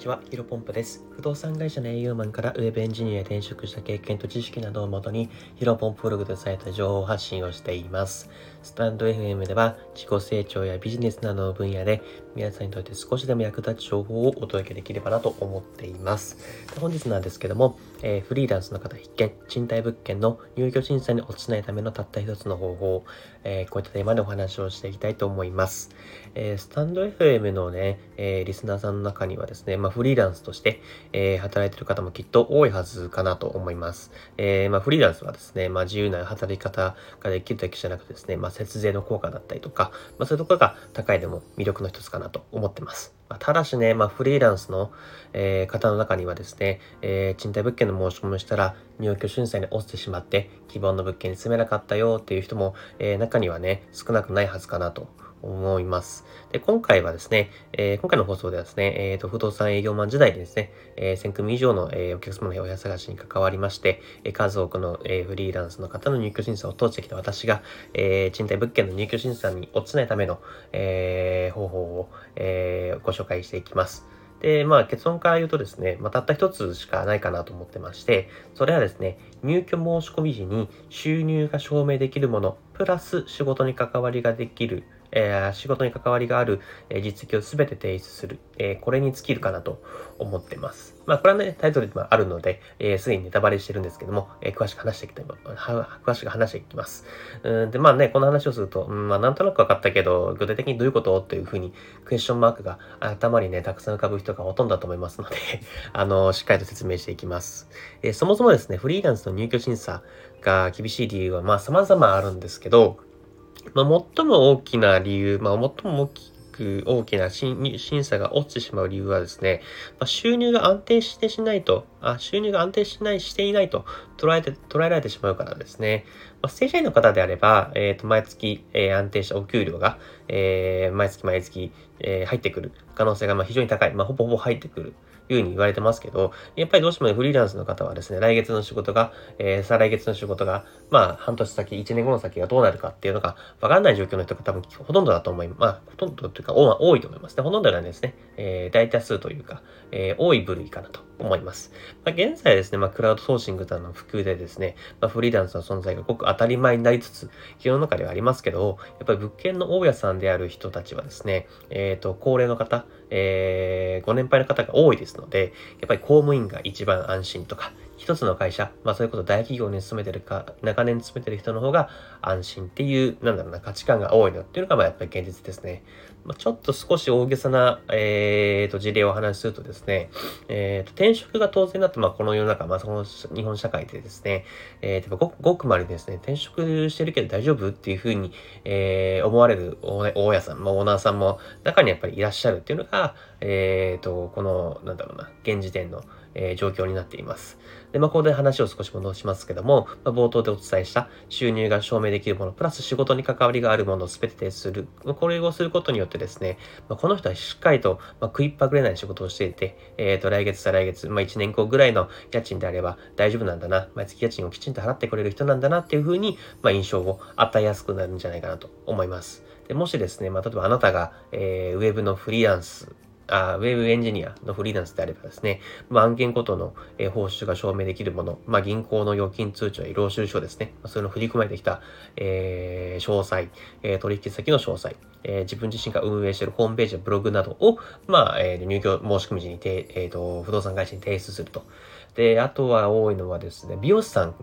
ちは、ヒロポンプです。不動産会社の営業マンからウェブエンジニアへ転職した経験と知識などをもとに、ヒロポンプブログでされた情報発信をしています。スタンド FM では、自己成長やビジネスなどの分野で、皆さんにとって少しでも役立つ情報をお届けできればなと思っています。本日なんですけども、えー、フリーランスの方必見、賃貸物件の入居審査に落ちないためのたった一つの方法、えー、こういったテーマでお話をしていきたいと思います。えー、スタンド FM のね、えリスナーさんの中にはですね、まあ、フリーランスとして、え働いてる方もきっと多いはずかなと思います。えまあ、フリーランスはですね、まあ、自由な働き方ができるだけじゃなくてですね、まあ、節税の効果だったりとか、まあ、そういうところが高いでも魅力の一つかなと思ってます。まあ、ただしね、まあ、フリーランスの、えー、方の中にはですね、えー、賃貸物件の申し込みをしたら入居審査に落ちてしまって希望の物件に住めなかったよっていう人も、えー、中にはね、少なくないはずかなと思います。で、今回はですね、えー、今回の放送ではですね、え、ー、と、不動産営業マン時代でですね、えー、1000組以上の、えー、お客様の部屋探しに関わりまして、えー、数多くの、えー、フリーランスの方の入居審査を通してきた私が、えー、賃貸物件の入居審査に落ちないための、えー、方法を、えー、ご紹介していきます。で、まあ結論から言うとですね、まあ、たった一つしかないかなと思ってまして、それはですね、入居申し込み時に収入が証明できるもの、プラス仕事に関わりができるえー、仕事に関わりがある、え、実績をすべて提出する、え、これに尽きるかなと思ってます。まあ、これはね、タイトルでもあるので、え、すでにネタバレしてるんですけども、え、詳しく話していきたい、詳しく話していきます。うんで、まあね、この話をすると、うん、まあ、なんとなく分かったけど、具体的にどういうこと？というふうに、クエスチョンマークが頭にね、たくさん浮かぶ人がほとんどだと思いますので あの、しっかりと説明していきます。え、そもそもですね、フリーランスの入居審査が厳しい理由は、まあ、様々あるんですけど、まあ、最も大きな理由、まあ、最も大きく大きな審査が落ちてしまう理由はですね、まあ、収入が安定してしないと、あ収入が安定しない、していないと捉えて、捉えられてしまうからですね。まあ、正社員の方であれば、えっ、ー、と、毎月、えー、安定したお給料が、えー、毎月毎月、えー、入ってくる可能性がまあ非常に高い。まあ、ほぼほぼ入ってくる。いうふうに言われてますけど、やっぱりどうしてもフリーランスの方はですね、来月の仕事が、えー、再来月の仕事が、まあ、半年先、1年後の先がどうなるかっていうのがわかんない状況の人が多分ほとんどだと思います。まあ、ほとんどというか、多いと思いますね。ほとんどなんですね、えー、大多数というか、えー、多い部類かなと思います。まあ、現在ですね、まあ、クラウドソーシングなどの普及でですね、まあ、フリーランスの存在がごく当たり前になりつつ、世の中ではありますけど、やっぱり物件の大家さんである人たちはですね、えっ、ー、と、高齢の方、えー、ご年配の方が多いですので、やっぱり公務員が一番安心とか、一つの会社、まあそういうこと大企業に勤めてるか、長年勤めてる人の方が安心っていう、なんだろうな、価値観が多いのっていうのが、まあやっぱり現実ですね。まあ、ちょっと少し大げさな、えー、と事例をお話しするとですね、えー、と転職が当然だと、まあこの世の中、まあその日本社会でですね、えー、とごごくまでですね、転職してるけど大丈夫っていうふうに、えー、思われる大家さん、まあオーナーさんも中にやっぱりいらっしゃるっていうのが、えー、と、この、なんだろうな、現時点の、えー、状況になっています。で、まあ、ここで話を少し戻しますけども、まあ、冒頭でお伝えした収入が証明できるもの、プラス仕事に関わりがあるものを全て提出する。これをすることによってですね、まあ、この人はしっかりと、まあ食いっぱぐれない仕事をしていて、えっ、ー、と、来月再来月、まあ、1年後ぐらいの家賃であれば大丈夫なんだな、毎月家賃をきちんと払ってくれる人なんだなっていうふうに、まあ印象を与えやすくなるんじゃないかなと思います。でもしですね、まあ、例えばあなたが、えー、ウェブのフリーランスあウェブエンジニアのフリーランスであればですね、まあ、案件ごとの、え、報酬が証明できるもの、まあ、銀行の預金通帳や領収書ですね、ま、そういうの振り込まれてきた、えー、詳細、え、取引先の詳細、え、自分自身が運営しているホームページやブログなどを、まあ、えー、入居申し込み時にて、えーと、不動産会社に提出すると。で、あとは多いのはですね、美容師さん、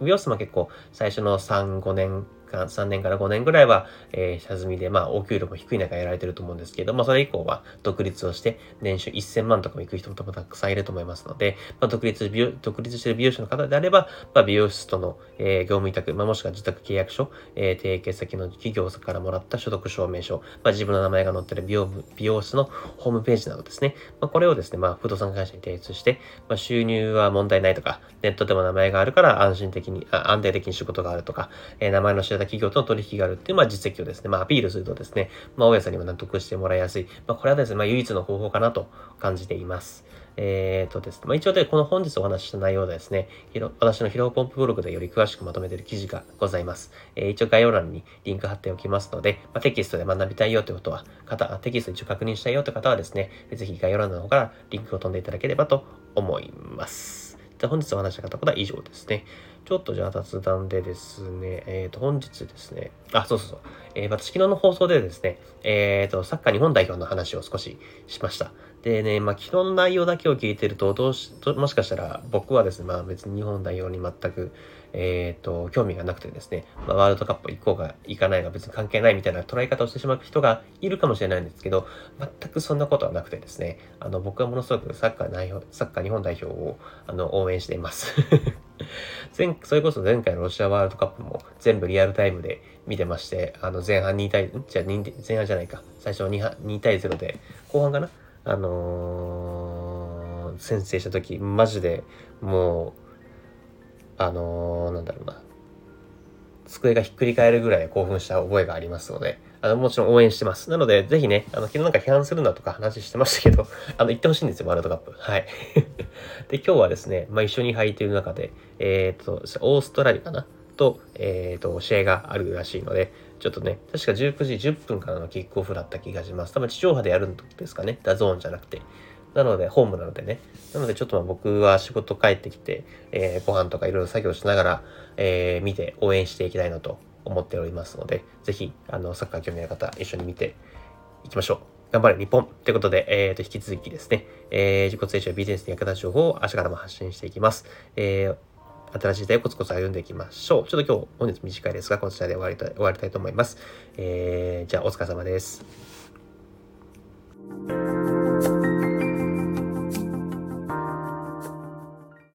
美容師さんは結構最初の3、5年間、3年から5年ぐらいは、えー、下積みで、まあ、お給料も低い中やられてると思うんですけど、まあ、それ以降は独立をして、年収1000万とかも行く人もたくさんいると思いますので、まあ、独立、独立してる美容師の方であれば、まあ、美容室との、えー、業務委託、まあ、もしくは自宅契約書、えー、提携先の企業からもらった所得証明書、まあ、自分の名前が載ってる美容美容室のホームページなどですね、まあ、これをですね、まあ、不動産会社に提出して、まあ、収入は問題ないとか、ネットでも名前があるから安心的に、安定的に仕事があるとか、えー、名前の知ら企業との取引があるっていう、まあ、実績をですね、まあ、アピールするとですね、まあ、大家さんにも納得してもらいやすい。まあ、これはですね、まあ、唯一の方法かなと感じています。えっ、ー、とですね、まあ、一応で、この本日お話しした内容でですね、私のヒロポンプブログでより詳しくまとめている記事がございます。えー、一応概要欄にリンク貼っておきますので、まあ、テキストで学びたいよということは、方、テキスト一応確認したいよという方はですね、ぜひ概要欄の方からリンクを飛んでいただければと思います。で本日お話したかったことは以上ですね。ちょっとじゃあ雑談でですね、えっ、ー、と、本日ですね、あ、そうそうそう、えー、私昨日の放送でですね、えっ、ー、と、サッカー日本代表の話を少ししました。でね、まあ、昨日の内容だけを聞いてると、どうし、もしかしたら僕はですね、まあ別に日本代表に全く、えっ、ー、と、興味がなくてですね、まあ、ワールドカップ行こうが行かないが別に関係ないみたいな捉え方をしてしまう人がいるかもしれないんですけど、全くそんなことはなくてですね、あの、僕はものすごくサッカー代表、サッカー日本代表を、あの、応援しています。前、それこそ前回のロシアワールドカップも全部リアルタイムで見てまして、あの、前半2対、じゃあ前半じゃないか、最初 2, 2対0で、後半かなあのー、先制した時マジでもうあのー、なんだろうな机がひっくり返るぐらい興奮した覚えがありますので、あの、もちろん応援してます。なので、ぜひね、あの、昨日なんか批判するなとか話してましたけど、あの、行ってほしいんですよ、ワールドカップ。はい。で、今日はですね、まあ、一緒に入っている中で、えっ、と、オーストラリアかな？と、えっ、と、試合があるらしいので、ちょっとね、確か19時10分からのキックオフだった気がします。多分地上波でやるんですかね。 DAZN じゃなくて。なので、ホームなのでね。なので、ちょっとまあ僕は仕事帰ってきて、えー、ご飯とかいろいろ作業しながら、えー、見て応援していきたいなと思っておりますので、ぜひ、あの、サッカー興味ある方、一緒に見ていきましょう。頑張れ日本ということで、えー、と、引き続きですね、えー、自己成長ビジネスに役立つ情報を明日からも発信していきます。えー新しい時代をコツコツ歩んでいきましょう。ちょっと今日、本日短いですが、こちらで終わりたい終わりたいと思います。えー、じゃあ、お疲れ様です。